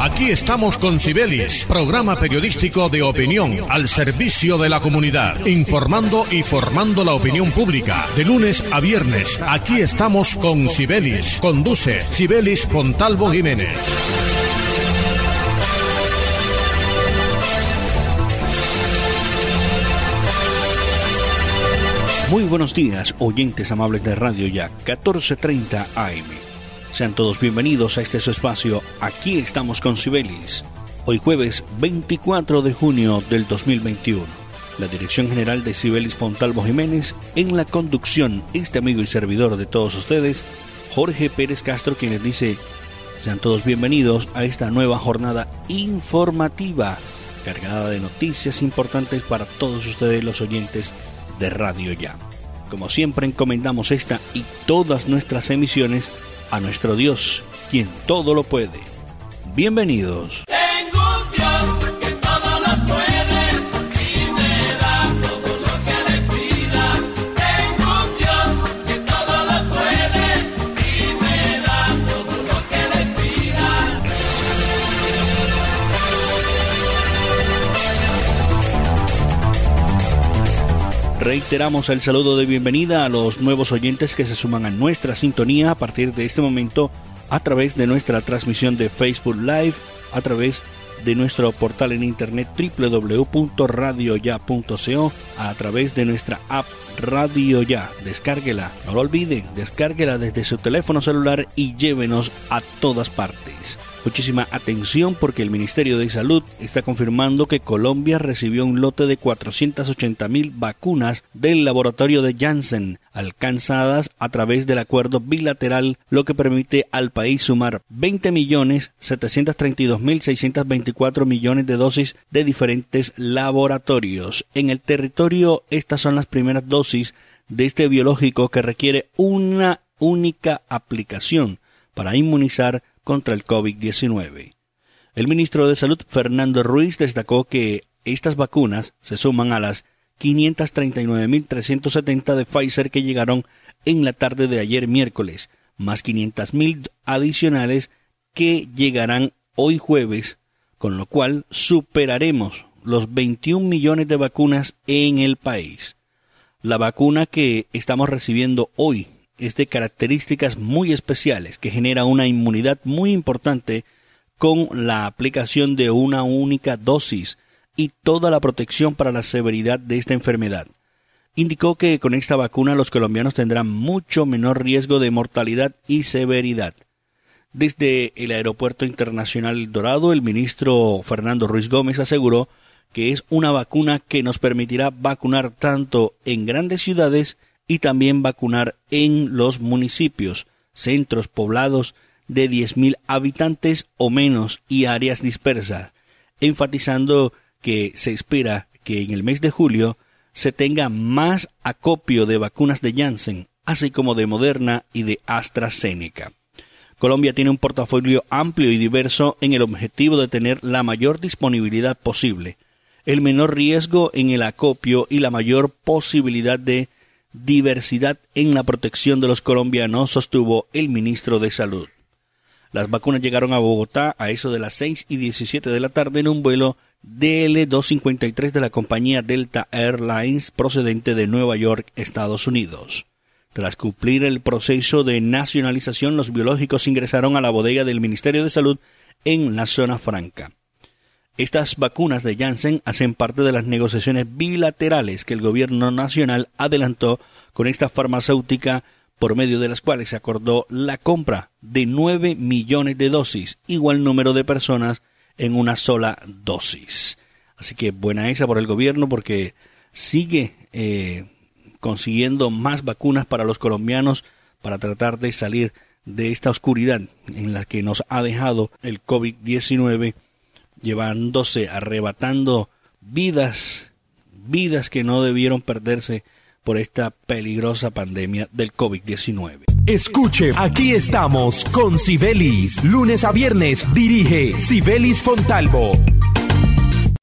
Aquí estamos con Cibelis, programa periodístico de opinión al servicio de la comunidad, informando y formando la opinión pública. De lunes a viernes, aquí estamos con Cibelis. Conduce Cibelis Pontalvo Jiménez. Muy buenos días, oyentes amables de Radio Ya, 1430 AM. Sean todos bienvenidos a este su espacio. Aquí estamos con Sibelis. Hoy jueves 24 de junio del 2021. La dirección general de Sibelis Pontalvo Jiménez, en la conducción, este amigo y servidor de todos ustedes, Jorge Pérez Castro, quien les dice, sean todos bienvenidos a esta nueva jornada informativa, cargada de noticias importantes para todos ustedes los oyentes de Radio Ya. Como siempre encomendamos esta y todas nuestras emisiones a nuestro Dios, quien todo lo puede. Bienvenidos. Reiteramos el saludo de bienvenida a los nuevos oyentes que se suman a nuestra sintonía a partir de este momento a través de nuestra transmisión de Facebook Live, a través de nuestro portal en internet www.radioya.co, a través de nuestra app Radio Ya. Descárguela, no lo olviden, descárguela desde su teléfono celular y llévenos a todas partes. Muchísima atención porque el Ministerio de Salud está confirmando que Colombia recibió un lote de 480 mil vacunas del laboratorio de Janssen, alcanzadas a través del acuerdo bilateral, lo que permite al país sumar 20 millones 732 mil 624 millones de dosis de diferentes laboratorios. En el territorio, estas son las primeras dosis de este biológico que requiere una única aplicación para inmunizar contra el COVID-19. El ministro de Salud, Fernando Ruiz, destacó que estas vacunas se suman a las 539.370 de Pfizer que llegaron en la tarde de ayer miércoles, más 500.000 adicionales que llegarán hoy jueves, con lo cual superaremos los 21 millones de vacunas en el país. La vacuna que estamos recibiendo hoy es de características muy especiales que genera una inmunidad muy importante con la aplicación de una única dosis y toda la protección para la severidad de esta enfermedad. Indicó que con esta vacuna los colombianos tendrán mucho menor riesgo de mortalidad y severidad. Desde el Aeropuerto Internacional Dorado, el ministro Fernando Ruiz Gómez aseguró que es una vacuna que nos permitirá vacunar tanto en grandes ciudades y también vacunar en los municipios, centros poblados de 10.000 habitantes o menos y áreas dispersas, enfatizando que se espera que en el mes de julio se tenga más acopio de vacunas de Janssen, así como de Moderna y de AstraZeneca. Colombia tiene un portafolio amplio y diverso en el objetivo de tener la mayor disponibilidad posible, el menor riesgo en el acopio y la mayor posibilidad de diversidad en la protección de los colombianos, sostuvo el ministro de Salud. Las vacunas llegaron a Bogotá a eso de las 6 y 17 de la tarde en un vuelo DL253 de la compañía Delta Airlines procedente de Nueva York, Estados Unidos. Tras cumplir el proceso de nacionalización, los biológicos ingresaron a la bodega del Ministerio de Salud en la zona franca. Estas vacunas de Janssen hacen parte de las negociaciones bilaterales que el gobierno nacional adelantó con esta farmacéutica por medio de las cuales se acordó la compra de 9 millones de dosis, igual número de personas en una sola dosis. Así que buena esa por el gobierno porque sigue eh, consiguiendo más vacunas para los colombianos para tratar de salir de esta oscuridad en la que nos ha dejado el COVID-19 llevándose, arrebatando vidas, vidas que no debieron perderse por esta peligrosa pandemia del COVID-19. Escuche, aquí estamos con Sibelis. Lunes a viernes dirige Sibelis Fontalvo.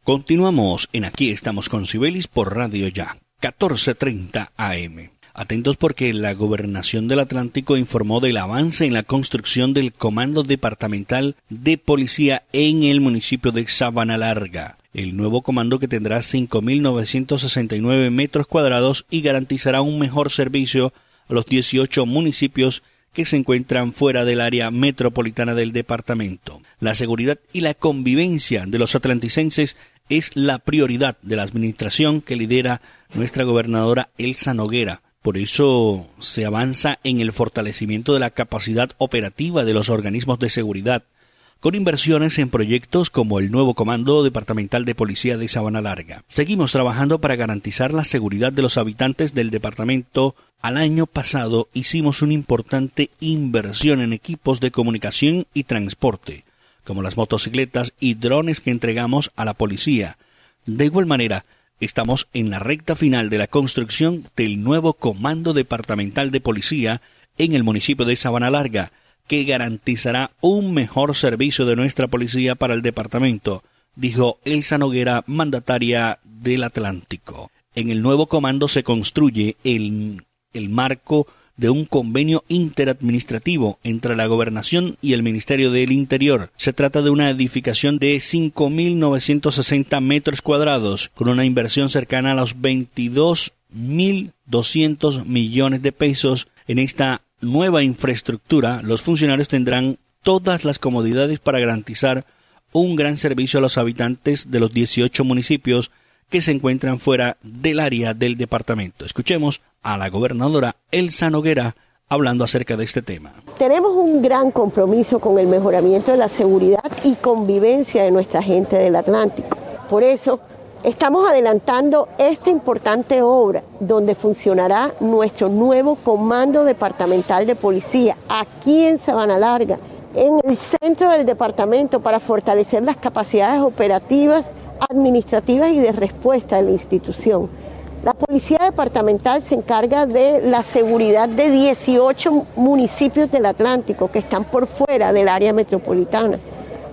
Continuamos en Aquí estamos con Sibelis por Radio Ya, 1430 AM. Atentos porque la Gobernación del Atlántico informó del avance en la construcción del Comando Departamental de Policía en el municipio de Sabana Larga. El nuevo comando que tendrá 5.969 metros cuadrados y garantizará un mejor servicio a los 18 municipios que se encuentran fuera del área metropolitana del departamento. La seguridad y la convivencia de los atlanticenses es la prioridad de la administración que lidera nuestra gobernadora Elsa Noguera. Por eso se avanza en el fortalecimiento de la capacidad operativa de los organismos de seguridad, con inversiones en proyectos como el nuevo Comando Departamental de Policía de Sabana Larga. Seguimos trabajando para garantizar la seguridad de los habitantes del departamento. Al año pasado hicimos una importante inversión en equipos de comunicación y transporte, como las motocicletas y drones que entregamos a la policía. De igual manera, Estamos en la recta final de la construcción del nuevo Comando Departamental de Policía en el municipio de Sabana Larga, que garantizará un mejor servicio de nuestra policía para el departamento, dijo Elsa Noguera, mandataria del Atlántico. En el nuevo comando se construye el, el marco de un convenio interadministrativo entre la Gobernación y el Ministerio del Interior. Se trata de una edificación de 5.960 metros cuadrados, con una inversión cercana a los 22.200 millones de pesos. En esta nueva infraestructura, los funcionarios tendrán todas las comodidades para garantizar un gran servicio a los habitantes de los 18 municipios que se encuentran fuera del área del departamento. Escuchemos a la gobernadora Elsa Noguera hablando acerca de este tema. Tenemos un gran compromiso con el mejoramiento de la seguridad y convivencia de nuestra gente del Atlántico. Por eso, estamos adelantando esta importante obra donde funcionará nuestro nuevo Comando Departamental de Policía aquí en Sabana Larga, en el centro del departamento para fortalecer las capacidades operativas administrativas y de respuesta de la institución. La Policía Departamental se encarga de la seguridad de 18 municipios del Atlántico que están por fuera del área metropolitana,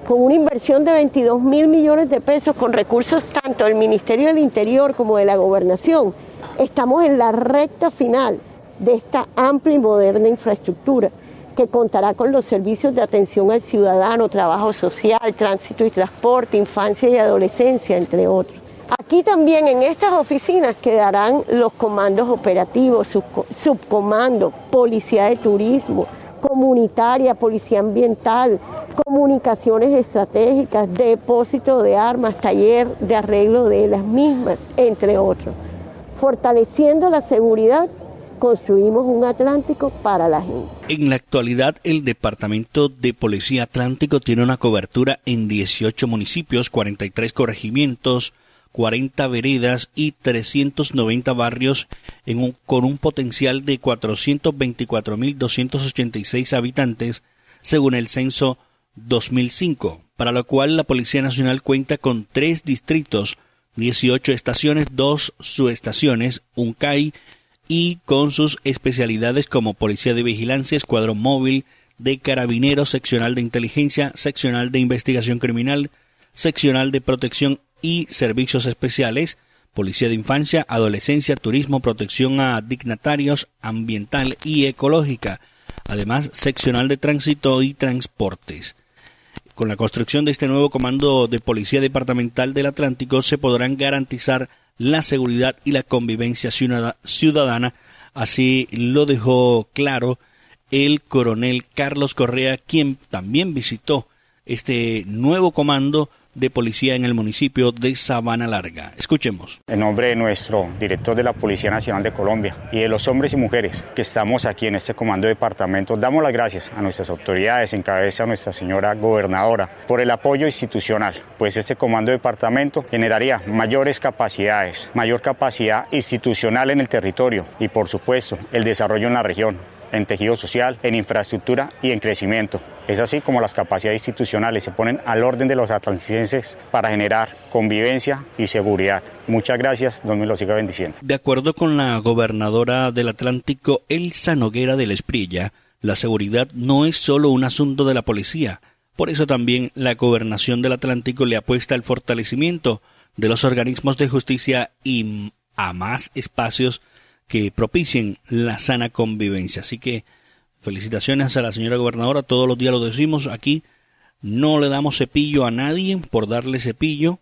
con una inversión de 22 mil millones de pesos con recursos tanto del Ministerio del Interior como de la Gobernación. Estamos en la recta final de esta amplia y moderna infraestructura que contará con los servicios de atención al ciudadano, trabajo social, tránsito y transporte, infancia y adolescencia, entre otros. Aquí también en estas oficinas quedarán los comandos operativos, subcomandos, policía de turismo, comunitaria, policía ambiental, comunicaciones estratégicas, depósito de armas, taller de arreglo de las mismas, entre otros, fortaleciendo la seguridad construimos un Atlántico para la gente. En la actualidad, el Departamento de Policía Atlántico tiene una cobertura en 18 municipios, 43 corregimientos, 40 veredas y 390 barrios en un, con un potencial de 424.286 habitantes, según el censo 2005, para lo cual la Policía Nacional cuenta con tres distritos, 18 estaciones, dos subestaciones, un CAI y con sus especialidades como Policía de Vigilancia, Escuadrón Móvil, de Carabineros, Seccional de Inteligencia, Seccional de Investigación Criminal, Seccional de Protección y Servicios Especiales, Policía de Infancia, Adolescencia, Turismo, Protección a Dignatarios, Ambiental y Ecológica, además Seccional de Tránsito y Transportes. Con la construcción de este nuevo Comando de Policía Departamental del Atlántico se podrán garantizar la seguridad y la convivencia ciudadana. Así lo dejó claro el coronel Carlos Correa, quien también visitó este nuevo comando de policía en el municipio de Sabana Larga. Escuchemos. En nombre de nuestro director de la Policía Nacional de Colombia y de los hombres y mujeres que estamos aquí en este comando de departamento, damos las gracias a nuestras autoridades, en cabeza a nuestra señora gobernadora, por el apoyo institucional, pues este comando de departamento generaría mayores capacidades, mayor capacidad institucional en el territorio y por supuesto el desarrollo en la región en tejido social, en infraestructura y en crecimiento. Es así como las capacidades institucionales se ponen al orden de los atlanticenses para generar convivencia y seguridad. Muchas gracias, don me lo siga bendiciendo. De acuerdo con la gobernadora del Atlántico, Elsa Noguera de la Esprilla, la seguridad no es solo un asunto de la policía. Por eso también la gobernación del Atlántico le apuesta al fortalecimiento de los organismos de justicia y a más espacios que propicien la sana convivencia. Así que felicitaciones a la señora gobernadora, todos los días lo decimos aquí, no le damos cepillo a nadie por darle cepillo,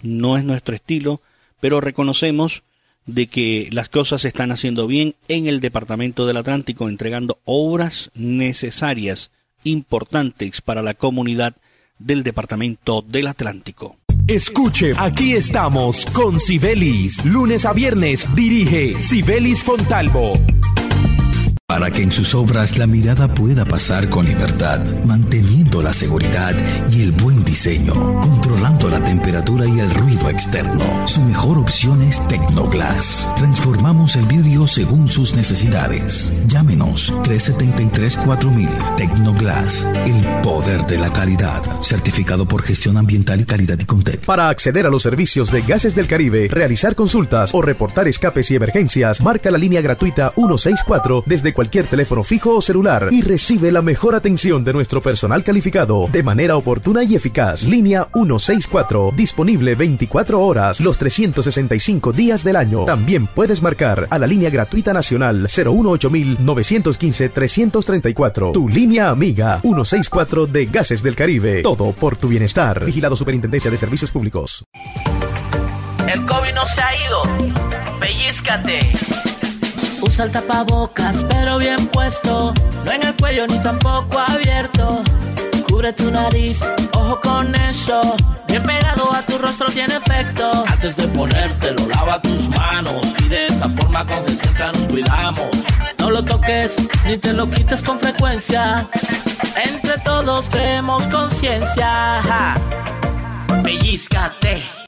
no es nuestro estilo, pero reconocemos de que las cosas se están haciendo bien en el Departamento del Atlántico, entregando obras necesarias, importantes para la comunidad del Departamento del Atlántico. Escuche, aquí estamos con Sibelis. Lunes a viernes dirige Sibelis Fontalvo para que en sus obras la mirada pueda pasar con libertad, manteniendo la seguridad y el buen diseño, controlando la temperatura y el ruido externo. Su mejor opción es Tecnoglass. Transformamos el vidrio según sus necesidades. Llámenos 373-4000 Tecnoglass, el poder de la calidad, certificado por gestión ambiental y calidad y Contec. Para acceder a los servicios de Gases del Caribe, realizar consultas o reportar escapes y emergencias, marca la línea gratuita 164 desde cualquier teléfono fijo o celular y recibe la mejor atención de nuestro personal calificado de manera oportuna y eficaz. Línea 164, disponible 24 horas los 365 días del año. También puedes marcar a la línea gratuita nacional 915 334 Tu línea amiga 164 de Gases del Caribe. Todo por tu bienestar. Vigilado Superintendencia de Servicios Públicos. El COVID no se ha ido. Pellizcate. Usa el tapabocas, pero bien puesto. No en el cuello ni tampoco abierto. Cubre tu nariz, ojo con eso. Bien pegado a tu rostro tiene efecto. Antes de ponértelo, lava tus manos. Y de esa forma con cerca nos cuidamos. No lo toques ni te lo quites con frecuencia. Entre todos creemos conciencia. Pellizcate.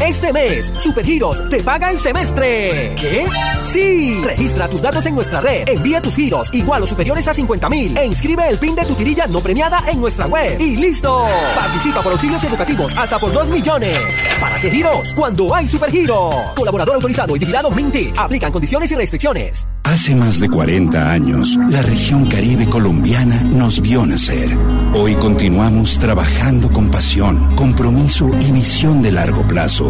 Este mes, Supergiros te paga el semestre. ¿Qué? Sí. Registra tus datos en nuestra red. Envía tus giros igual o superiores a 50 mil. E inscribe el PIN de tu tirilla no premiada en nuestra web. Y listo. Participa por auxilios educativos hasta por 2 millones. ¿Para qué giros? Cuando hay Supergiros. Colaborador autorizado y vigilado Minty. Aplican condiciones y restricciones. Hace más de 40 años, la región caribe colombiana nos vio nacer. Hoy continuamos trabajando con pasión, compromiso y visión de largo plazo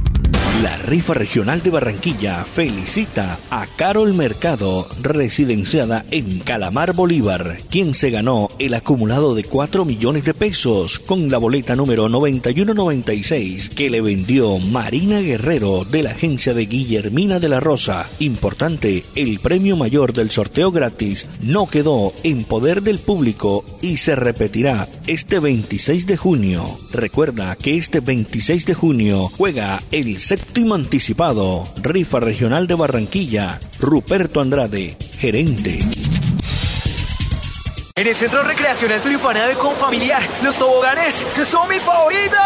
La rifa regional de Barranquilla felicita a Carol Mercado, residenciada en Calamar Bolívar, quien se ganó el acumulado de 4 millones de pesos con la boleta número 9196 que le vendió Marina Guerrero de la agencia de Guillermina de la Rosa. Importante, el premio mayor del sorteo gratis no quedó en poder del público y se repetirá este 26 de junio. Recuerda que este 26 de junio juega el séptimo Último anticipado, Rifa Regional de Barranquilla, Ruperto Andrade, gerente. En el Centro Recreacional Turipana de Confamiliar, los toboganes son mis favoritos.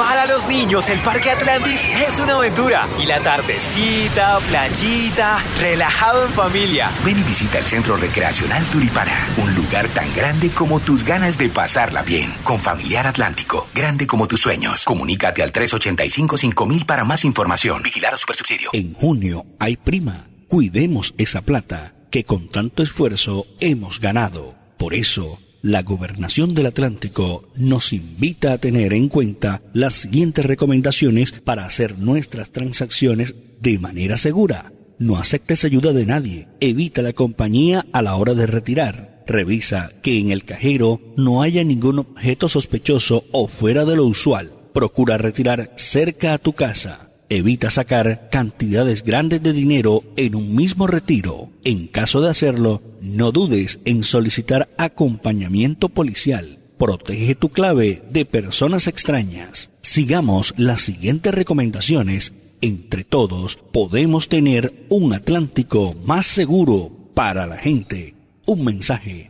Para los niños, el Parque Atlantis es una aventura. Y la tardecita, playita, relajado en familia. Ven y visita el Centro Recreacional Turipana, un lugar tan grande como tus ganas de pasarla bien. Con Familiar Atlántico, grande como tus sueños. Comunícate al 385-5000 para más información. Vigilar a Supersubsidio. En junio hay prima. Cuidemos esa plata que con tanto esfuerzo hemos ganado. Por eso, la Gobernación del Atlántico nos invita a tener en cuenta las siguientes recomendaciones para hacer nuestras transacciones de manera segura. No aceptes ayuda de nadie. Evita la compañía a la hora de retirar. Revisa que en el cajero no haya ningún objeto sospechoso o fuera de lo usual. Procura retirar cerca a tu casa. Evita sacar cantidades grandes de dinero en un mismo retiro. En caso de hacerlo, no dudes en solicitar acompañamiento policial. Protege tu clave de personas extrañas. Sigamos las siguientes recomendaciones. Entre todos podemos tener un Atlántico más seguro para la gente. Un mensaje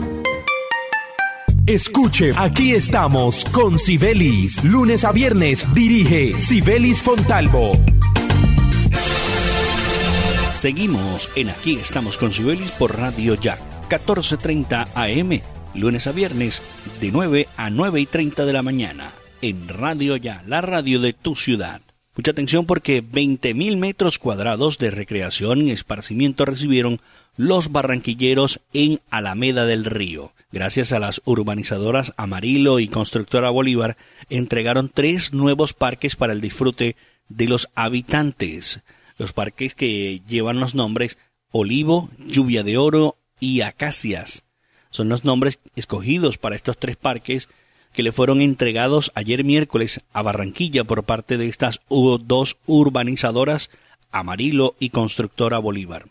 Escuche, aquí estamos con Sibelis. Lunes a viernes dirige Sibelis Fontalvo. Seguimos en Aquí estamos con Sibelis por Radio Ya, 14:30 AM, lunes a viernes de 9 a 9 y 30 de la mañana, en Radio Ya, la radio de tu ciudad. Mucha atención porque 20.000 metros cuadrados de recreación y esparcimiento recibieron los barranquilleros en Alameda del Río gracias a las urbanizadoras Amarillo y Constructora Bolívar, entregaron tres nuevos parques para el disfrute de los habitantes. Los parques que llevan los nombres Olivo, Lluvia de Oro y Acacias. Son los nombres escogidos para estos tres parques que le fueron entregados ayer miércoles a Barranquilla por parte de estas dos urbanizadoras Amarillo y Constructora Bolívar.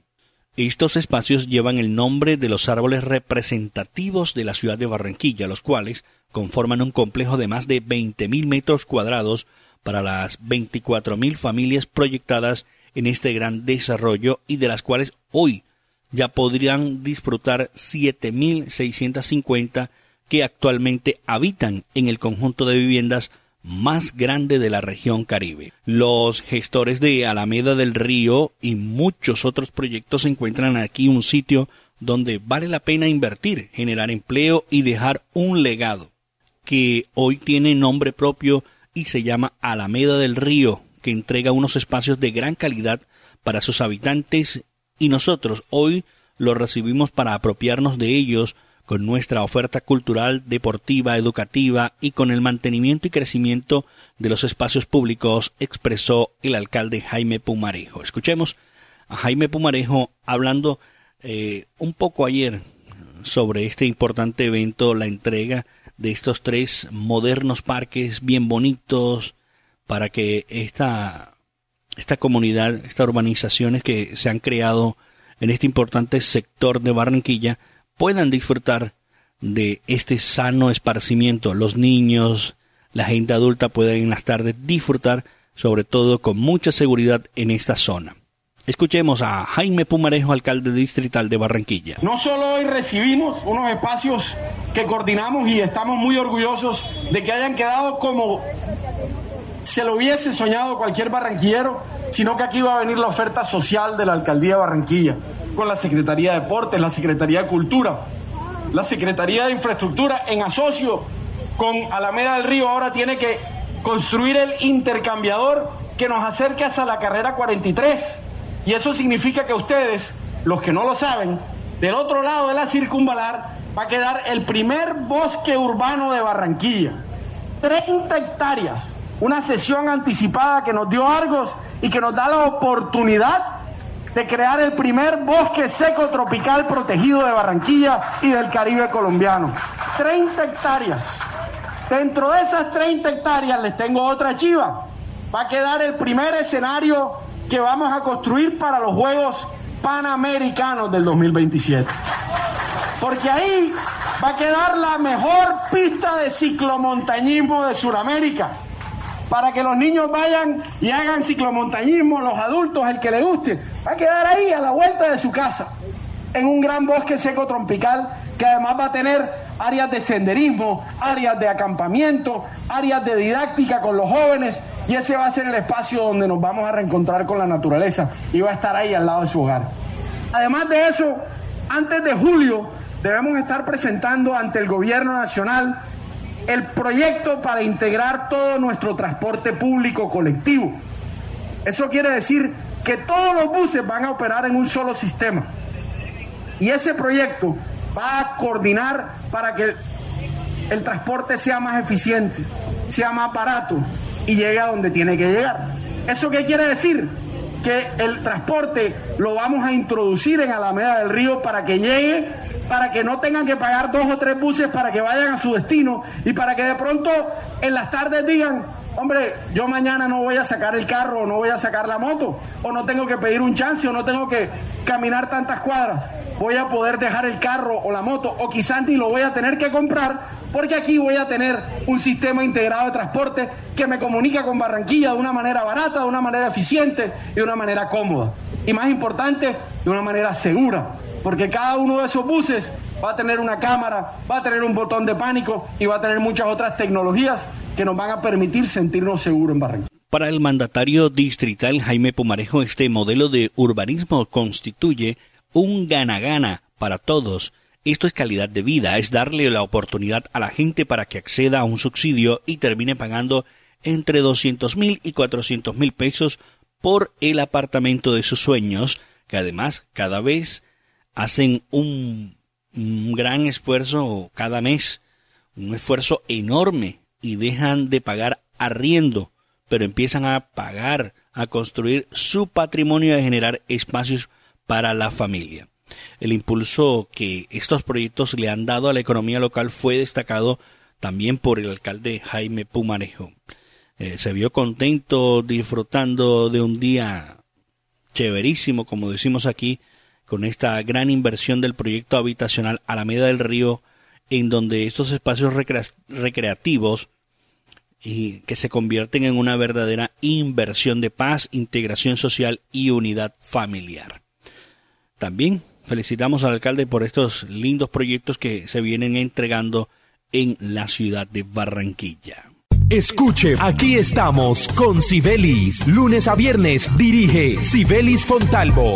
Estos espacios llevan el nombre de los árboles representativos de la ciudad de Barranquilla, los cuales conforman un complejo de más de 20.000 metros cuadrados para las 24.000 familias proyectadas en este gran desarrollo y de las cuales hoy ya podrían disfrutar 7.650 que actualmente habitan en el conjunto de viviendas más grande de la región Caribe. Los gestores de Alameda del Río y muchos otros proyectos encuentran aquí un sitio donde vale la pena invertir, generar empleo y dejar un legado, que hoy tiene nombre propio y se llama Alameda del Río, que entrega unos espacios de gran calidad para sus habitantes y nosotros hoy los recibimos para apropiarnos de ellos con nuestra oferta cultural, deportiva, educativa y con el mantenimiento y crecimiento de los espacios públicos, expresó el alcalde Jaime Pumarejo. Escuchemos a Jaime Pumarejo hablando eh, un poco ayer sobre este importante evento, la entrega de estos tres modernos parques bien bonitos para que esta, esta comunidad, estas urbanizaciones que se han creado en este importante sector de Barranquilla puedan disfrutar de este sano esparcimiento. Los niños, la gente adulta pueden en las tardes disfrutar, sobre todo con mucha seguridad en esta zona. Escuchemos a Jaime Pumarejo, alcalde distrital de Barranquilla. No solo hoy recibimos unos espacios que coordinamos y estamos muy orgullosos de que hayan quedado como se lo hubiese soñado cualquier barranquillero, sino que aquí va a venir la oferta social de la alcaldía de Barranquilla con la Secretaría de Deportes, la Secretaría de Cultura, la Secretaría de Infraestructura, en asocio con Alameda del Río, ahora tiene que construir el intercambiador que nos acerque hasta la carrera 43. Y eso significa que ustedes, los que no lo saben, del otro lado de la circunvalar va a quedar el primer bosque urbano de Barranquilla. 30 hectáreas, una sesión anticipada que nos dio Argos y que nos da la oportunidad de crear el primer bosque seco tropical protegido de Barranquilla y del Caribe colombiano. 30 hectáreas. Dentro de esas 30 hectáreas les tengo otra chiva. Va a quedar el primer escenario que vamos a construir para los Juegos Panamericanos del 2027. Porque ahí va a quedar la mejor pista de ciclomontañismo de Sudamérica para que los niños vayan y hagan ciclomontañismo, los adultos, el que le guste, va a quedar ahí a la vuelta de su casa, en un gran bosque seco tropical que además va a tener áreas de senderismo, áreas de acampamiento, áreas de didáctica con los jóvenes y ese va a ser el espacio donde nos vamos a reencontrar con la naturaleza y va a estar ahí al lado de su hogar. Además de eso, antes de julio debemos estar presentando ante el gobierno nacional el proyecto para integrar todo nuestro transporte público colectivo. Eso quiere decir que todos los buses van a operar en un solo sistema. Y ese proyecto va a coordinar para que el transporte sea más eficiente, sea más barato y llegue a donde tiene que llegar. ¿Eso qué quiere decir? Que el transporte lo vamos a introducir en Alameda del Río para que llegue, para que no tengan que pagar dos o tres buses para que vayan a su destino y para que de pronto en las tardes digan, hombre, yo mañana no voy a sacar el carro o no voy a sacar la moto, o no tengo que pedir un chance o no tengo que caminar tantas cuadras. Voy a poder dejar el carro o la moto, o quizás ni lo voy a tener que comprar, porque aquí voy a tener un sistema integrado de transporte que me comunica con Barranquilla de una manera barata, de una manera eficiente y de una manera cómoda. Y más importante, de una manera segura, porque cada uno de esos buses va a tener una cámara, va a tener un botón de pánico y va a tener muchas otras tecnologías que nos van a permitir sentirnos seguros en Barranquilla. Para el mandatario distrital Jaime Pumarejo, este modelo de urbanismo constituye un gana-gana para todos. Esto es calidad de vida, es darle la oportunidad a la gente para que acceda a un subsidio y termine pagando entre 200 mil y 400 mil pesos por el apartamento de sus sueños, que además cada vez hacen un gran esfuerzo cada mes, un esfuerzo enorme y dejan de pagar arriendo, pero empiezan a pagar, a construir su patrimonio y a generar espacios para la familia. El impulso que estos proyectos le han dado a la economía local fue destacado también por el alcalde Jaime Pumarejo. Eh, se vio contento disfrutando de un día chéverísimo, como decimos aquí, con esta gran inversión del proyecto habitacional Alameda del Río, en donde estos espacios recreativos y que se convierten en una verdadera inversión de paz, integración social y unidad familiar. También felicitamos al alcalde por estos lindos proyectos que se vienen entregando en la ciudad de Barranquilla. Escuche, aquí estamos con Sibelis. Lunes a viernes dirige Sibelis Fontalvo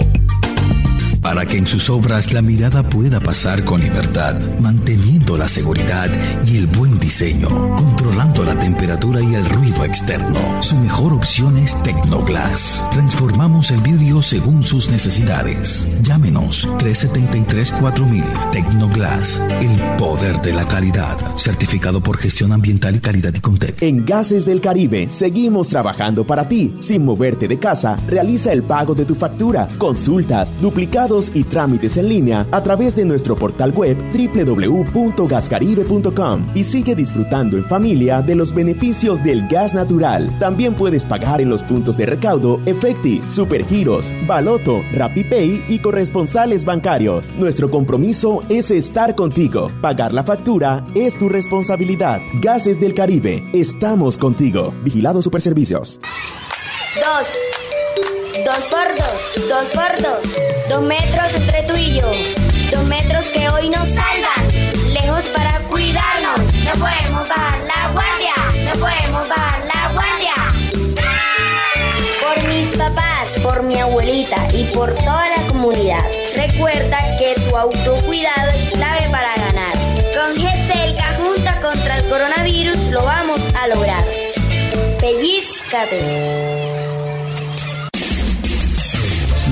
para que en sus obras la mirada pueda pasar con libertad, manteniendo la seguridad y el buen diseño, controlando la temperatura y el ruido externo. Su mejor opción es Tecnoglass. Transformamos el vidrio según sus necesidades. Llámenos 373-4000 Tecnoglass, el poder de la calidad, certificado por gestión ambiental y calidad y Contec. En Gases del Caribe seguimos trabajando para ti. Sin moverte de casa, realiza el pago de tu factura, consultas, duplicados y trámites en línea a través de nuestro portal web www.gascaribe.com y sigue disfrutando en familia de los beneficios del gas natural. También puedes pagar en los puntos de recaudo Efecti, Supergiros, Baloto, RappiPay y corresponsales bancarios. Nuestro compromiso es estar contigo. Pagar la factura es tu responsabilidad. Gases del Caribe, estamos contigo. Vigilado Superservicios. Dos. Dos por dos, dos por dos. Dos metros entre tú y yo. Dos metros que hoy nos salvan. Lejos para cuidarnos. No podemos bajar la guardia. No podemos bajar la guardia. Por mis papás, por mi abuelita y por toda la comunidad. Recuerda que tu autocuidado es clave para ganar. Con GESELCA junta contra el coronavirus lo vamos a lograr. Pellizcate.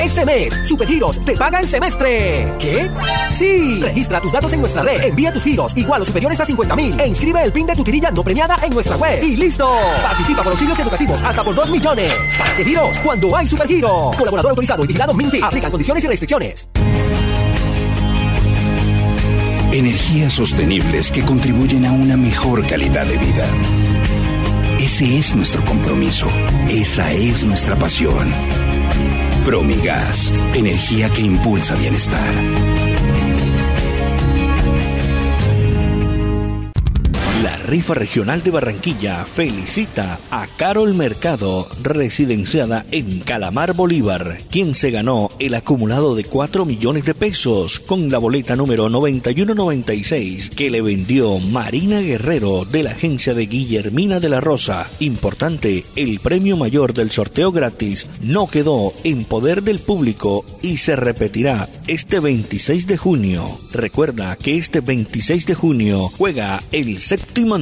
Este mes, Supergiros te paga el semestre. ¿Qué? Sí. Registra tus datos en nuestra red, envía tus giros igual o superiores a 50 mil e inscribe el PIN de tu tirilla no premiada en nuestra web. ¡Y listo! Participa por giros educativos hasta por 2 millones. ¿Para? Cuando hay Supergiros. Colaborador autorizado y vigilado Minty. Aplican condiciones y restricciones. Energías sostenibles que contribuyen a una mejor calidad de vida. Ese es nuestro compromiso. Esa es nuestra pasión. Promigas, energía que impulsa bienestar. Rifa regional de Barranquilla felicita a Carol Mercado, residenciada en Calamar Bolívar, quien se ganó el acumulado de 4 millones de pesos con la boleta número 9196 que le vendió Marina Guerrero de la agencia de Guillermina de la Rosa. Importante, el premio mayor del sorteo gratis no quedó en poder del público y se repetirá este 26 de junio. Recuerda que este 26 de junio juega el séptimo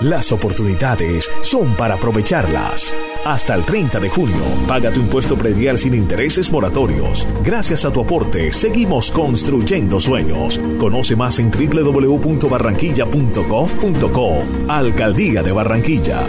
Las oportunidades son para aprovecharlas. Hasta el 30 de junio, paga tu impuesto predial sin intereses moratorios. Gracias a tu aporte, seguimos construyendo sueños. Conoce más en www.barranquilla.gov.co. Alcaldía de Barranquilla.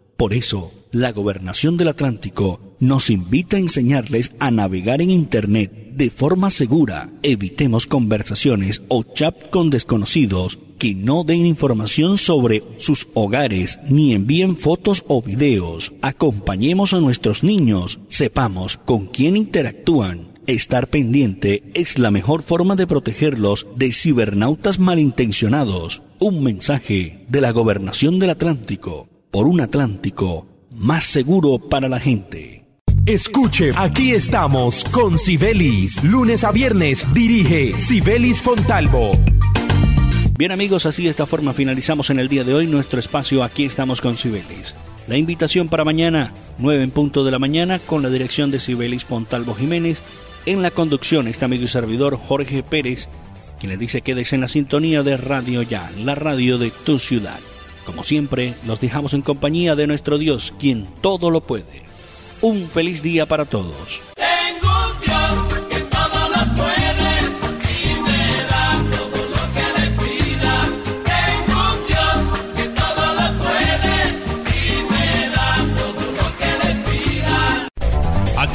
Por eso, la Gobernación del Atlántico nos invita a enseñarles a navegar en Internet de forma segura. Evitemos conversaciones o chat con desconocidos que no den información sobre sus hogares ni envíen fotos o videos. Acompañemos a nuestros niños, sepamos con quién interactúan. Estar pendiente es la mejor forma de protegerlos de cibernautas malintencionados. Un mensaje de la Gobernación del Atlántico por un Atlántico más seguro para la gente. Escuche, aquí estamos con Sibelis. Lunes a viernes dirige Sibelis Fontalvo. Bien amigos, así de esta forma finalizamos en el día de hoy nuestro espacio Aquí estamos con Sibelis. La invitación para mañana, 9 en punto de la mañana, con la dirección de Sibelis Fontalvo Jiménez. En la conducción, este amigo y servidor Jorge Pérez, quien le dice que en la sintonía de Radio Ya, la radio de tu ciudad. Como siempre, los dejamos en compañía de nuestro Dios, quien todo lo puede. Un feliz día para todos.